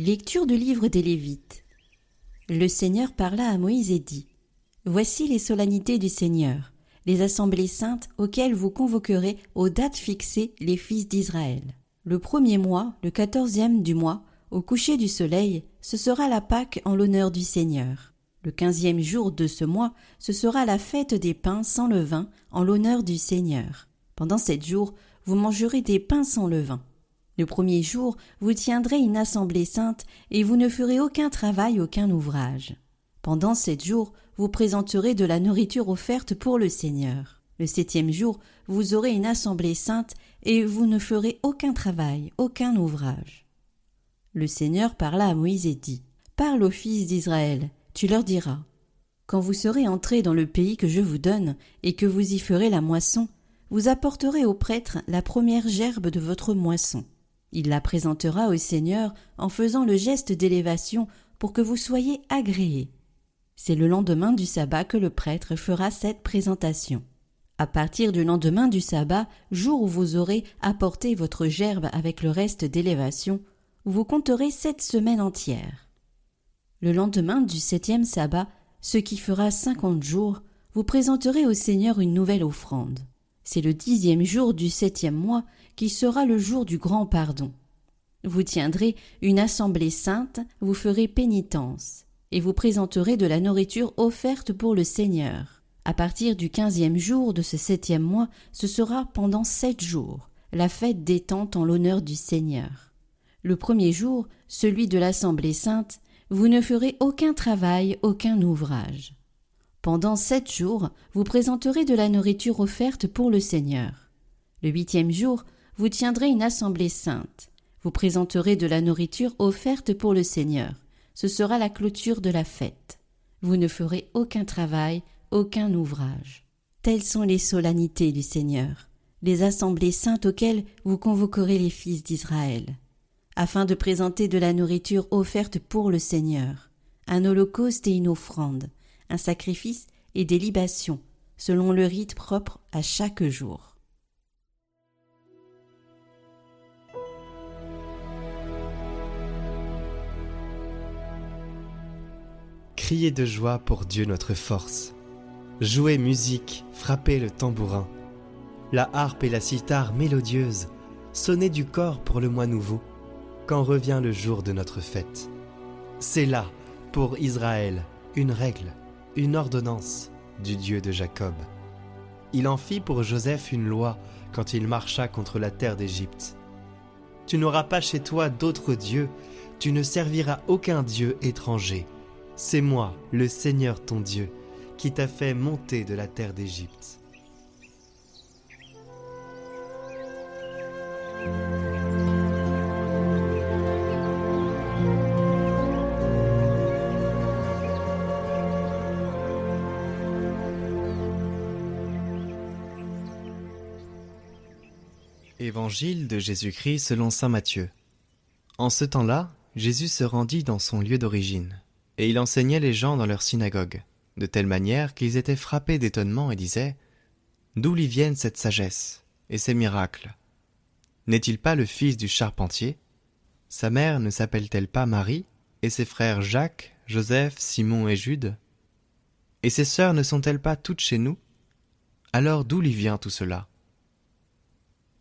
Lecture du livre des Lévites. Le Seigneur parla à Moïse et dit Voici les solennités du Seigneur, les assemblées saintes auxquelles vous convoquerez aux dates fixées les fils d'Israël. Le premier mois, le quatorzième du mois, au coucher du soleil, ce sera la Pâque en l'honneur du Seigneur. Le quinzième jour de ce mois, ce sera la fête des pains sans levain en l'honneur du Seigneur. Pendant sept jours, vous mangerez des pains sans levain. Le premier jour, vous tiendrez une assemblée sainte et vous ne ferez aucun travail, aucun ouvrage. Pendant sept jours, vous présenterez de la nourriture offerte pour le Seigneur. Le septième jour, vous aurez une assemblée sainte et vous ne ferez aucun travail, aucun ouvrage. Le Seigneur parla à Moïse et dit Parle aux fils d'Israël, tu leur diras Quand vous serez entrés dans le pays que je vous donne et que vous y ferez la moisson, vous apporterez au prêtre la première gerbe de votre moisson. Il la présentera au Seigneur en faisant le geste d'élévation pour que vous soyez agréés. C'est le lendemain du sabbat que le prêtre fera cette présentation. À partir du lendemain du sabbat, jour où vous aurez apporté votre gerbe avec le reste d'élévation, vous compterez sept semaines entières. Le lendemain du septième sabbat, ce qui fera cinquante jours, vous présenterez au Seigneur une nouvelle offrande. C'est le dixième jour du septième mois qui sera le jour du grand pardon. Vous tiendrez une assemblée sainte, vous ferez pénitence, et vous présenterez de la nourriture offerte pour le Seigneur. À partir du quinzième jour de ce septième mois, ce sera pendant sept jours, la fête des tentes en l'honneur du Seigneur. Le premier jour, celui de l'Assemblée sainte, vous ne ferez aucun travail, aucun ouvrage. Pendant sept jours, vous présenterez de la nourriture offerte pour le Seigneur. Le huitième jour, vous tiendrez une assemblée sainte. Vous présenterez de la nourriture offerte pour le Seigneur. Ce sera la clôture de la fête. Vous ne ferez aucun travail, aucun ouvrage. Telles sont les solennités du Seigneur, les assemblées saintes auxquelles vous convoquerez les fils d'Israël, afin de présenter de la nourriture offerte pour le Seigneur, un holocauste et une offrande, un sacrifice et des libations, selon le rite propre à chaque jour. Criez de joie pour Dieu notre force. Jouez musique, frappez le tambourin. La harpe et la cithare mélodieuse, sonnez du corps pour le mois nouveau, quand revient le jour de notre fête. C'est là, pour Israël, une règle, une ordonnance du Dieu de Jacob. Il en fit pour Joseph une loi quand il marcha contre la terre d'Égypte. Tu n'auras pas chez toi d'autres dieux, tu ne serviras aucun dieu étranger. C'est moi, le Seigneur ton Dieu, qui t'a fait monter de la terre d'Égypte. Évangile de Jésus-Christ selon Saint Matthieu. En ce temps-là, Jésus se rendit dans son lieu d'origine, et il enseignait les gens dans leur synagogue, de telle manière qu'ils étaient frappés d'étonnement et disaient D'où lui viennent cette sagesse et ces miracles? N'est-il pas le fils du charpentier? Sa mère ne s'appelle-t-elle pas Marie Et ses frères Jacques, Joseph, Simon et Jude? Et ses sœurs ne sont-elles pas toutes chez nous? Alors d'où lui vient tout cela?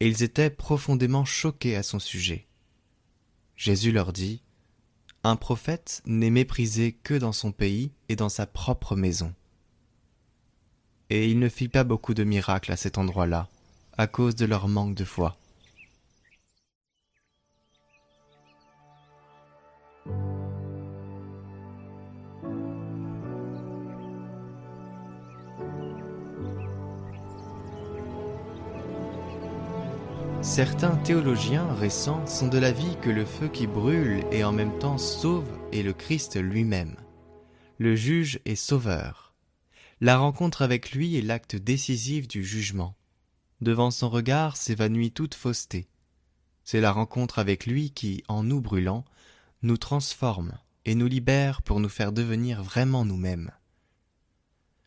Et ils étaient profondément choqués à son sujet. Jésus leur dit Un prophète n'est méprisé que dans son pays et dans sa propre maison. Et il ne fit pas beaucoup de miracles à cet endroit-là, à cause de leur manque de foi. Certains théologiens récents sont de l'avis que le feu qui brûle et en même temps sauve est le Christ lui-même. Le juge est sauveur. La rencontre avec lui est l'acte décisif du jugement. Devant son regard s'évanouit toute fausseté. C'est la rencontre avec lui qui, en nous brûlant, nous transforme et nous libère pour nous faire devenir vraiment nous-mêmes.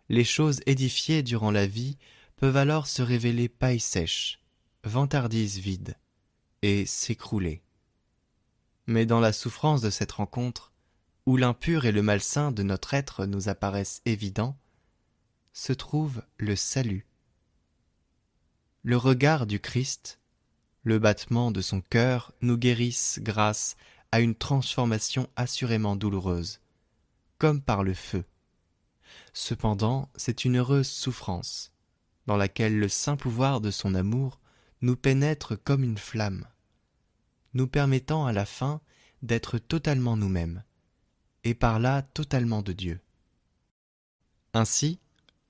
Les choses édifiées durant la vie peuvent alors se révéler paille sèche, vantardise vide et s'écrouler. Mais dans la souffrance de cette rencontre, où l'impur et le malsain de notre être nous apparaissent évidents, se trouve le salut. Le regard du Christ, le battement de son cœur nous guérissent grâce à une transformation assurément douloureuse, comme par le feu. Cependant, c'est une heureuse souffrance, dans laquelle le saint pouvoir de son amour nous pénètre comme une flamme, nous permettant à la fin d'être totalement nous-mêmes, et par là totalement de Dieu. Ainsi,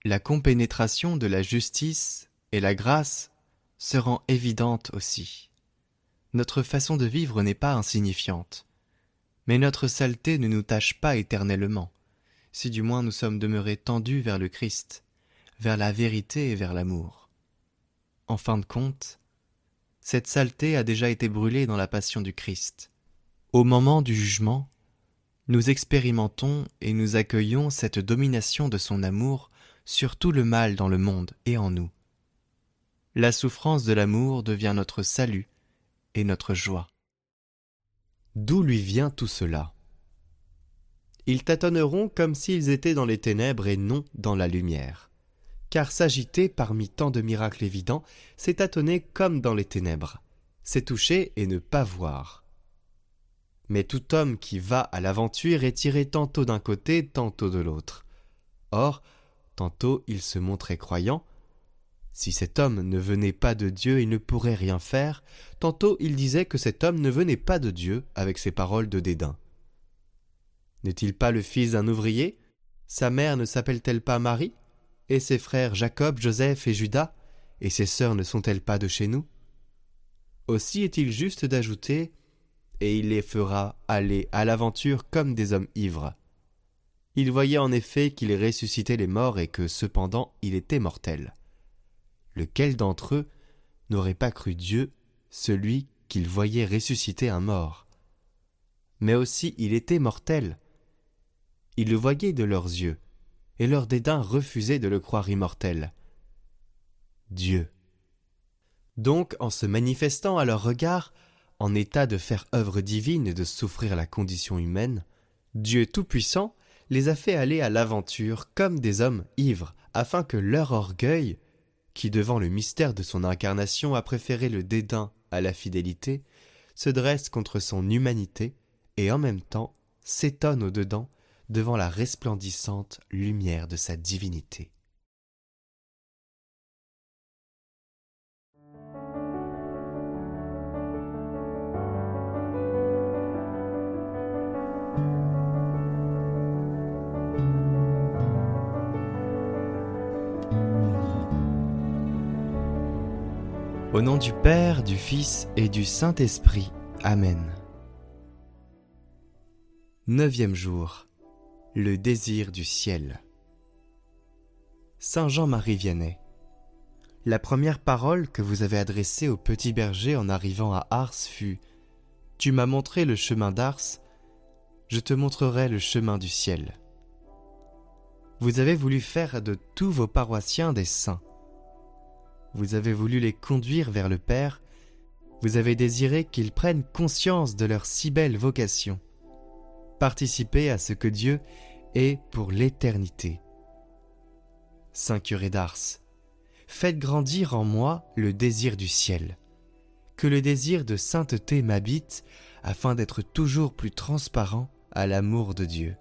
la compénétration de la justice et la grâce se rend évidente aussi. Notre façon de vivre n'est pas insignifiante, mais notre saleté ne nous tâche pas éternellement, si du moins nous sommes demeurés tendus vers le Christ, vers la vérité et vers l'amour. En fin de compte, cette saleté a déjà été brûlée dans la passion du Christ. Au moment du jugement, nous expérimentons et nous accueillons cette domination de son amour sur tout le mal dans le monde et en nous. La souffrance de l'amour devient notre salut et notre joie. D'où lui vient tout cela? Ils tâtonneront comme s'ils étaient dans les ténèbres et non dans la lumière. Car s'agiter parmi tant de miracles évidents, c'est tâtonner comme dans les ténèbres, c'est toucher et ne pas voir. Mais tout homme qui va à l'aventure est tiré tantôt d'un côté, tantôt de l'autre. Or, tantôt il se montrait croyant, si cet homme ne venait pas de Dieu, il ne pourrait rien faire, tantôt il disait que cet homme ne venait pas de Dieu avec ses paroles de dédain. N'est-il pas le fils d'un ouvrier? Sa mère ne s'appelle-t-elle pas Marie? Et ses frères Jacob, Joseph et Judas Et ses sœurs ne sont-elles pas de chez nous? Aussi est-il juste d'ajouter et il les fera aller à l'aventure comme des hommes ivres. Il voyait en effet qu'il ressuscitait les morts et que cependant il était mortel. Lequel d'entre eux n'aurait pas cru Dieu, celui qu'il voyait ressusciter un mort? Mais aussi il était mortel. Ils le voyaient de leurs yeux, et leur dédain refusait de le croire immortel. Dieu. Donc, en se manifestant à leur regard, en état de faire œuvre divine et de souffrir la condition humaine, Dieu Tout-Puissant les a fait aller à l'aventure comme des hommes ivres, afin que leur orgueil, qui devant le mystère de son incarnation a préféré le dédain à la fidélité, se dresse contre son humanité et en même temps s'étonne au-dedans devant la resplendissante lumière de sa divinité. Au nom du Père, du Fils et du Saint-Esprit. Amen. Neuvième jour. Le désir du ciel. Saint Jean-Marie Vianney. La première parole que vous avez adressée au petit berger en arrivant à Ars fut Tu m'as montré le chemin d'Ars, je te montrerai le chemin du ciel. Vous avez voulu faire de tous vos paroissiens des saints vous avez voulu les conduire vers le Père, vous avez désiré qu'ils prennent conscience de leur si belle vocation, participer à ce que Dieu est pour l'éternité. Saint curé d'Ars, faites grandir en moi le désir du ciel, que le désir de sainteté m'habite afin d'être toujours plus transparent à l'amour de Dieu.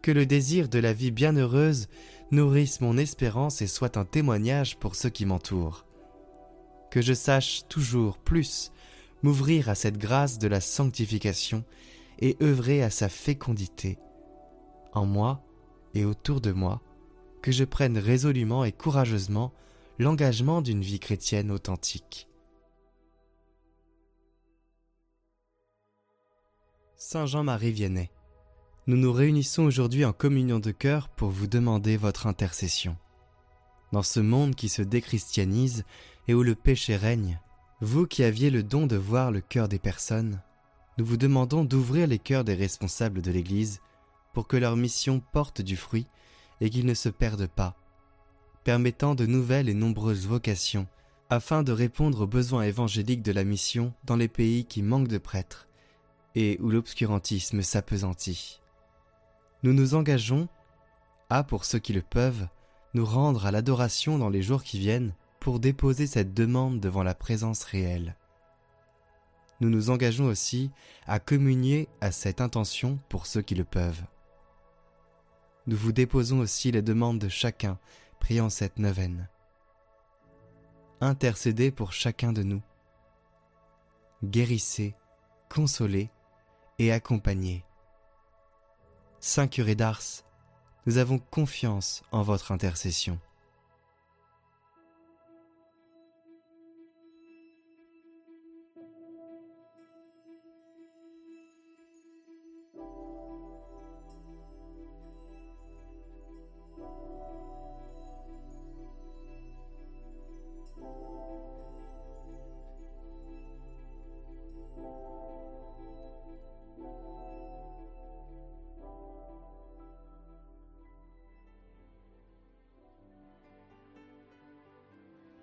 Que le désir de la vie bienheureuse nourrisse mon espérance et soit un témoignage pour ceux qui m'entourent. Que je sache toujours plus m'ouvrir à cette grâce de la sanctification et œuvrer à sa fécondité. En moi et autour de moi, que je prenne résolument et courageusement l'engagement d'une vie chrétienne authentique. Saint Jean-Marie Vianney nous nous réunissons aujourd'hui en communion de cœur pour vous demander votre intercession. Dans ce monde qui se déchristianise et où le péché règne, vous qui aviez le don de voir le cœur des personnes, nous vous demandons d'ouvrir les cœurs des responsables de l'Église pour que leur mission porte du fruit et qu'ils ne se perdent pas, permettant de nouvelles et nombreuses vocations afin de répondre aux besoins évangéliques de la mission dans les pays qui manquent de prêtres et où l'obscurantisme s'apesantit. Nous nous engageons à, pour ceux qui le peuvent, nous rendre à l'adoration dans les jours qui viennent pour déposer cette demande devant la présence réelle. Nous nous engageons aussi à communier à cette intention pour ceux qui le peuvent. Nous vous déposons aussi les demandes de chacun priant cette neuvaine. Intercédez pour chacun de nous. Guérissez, consolez et accompagnez. Saint curé d'Ars, nous avons confiance en votre intercession.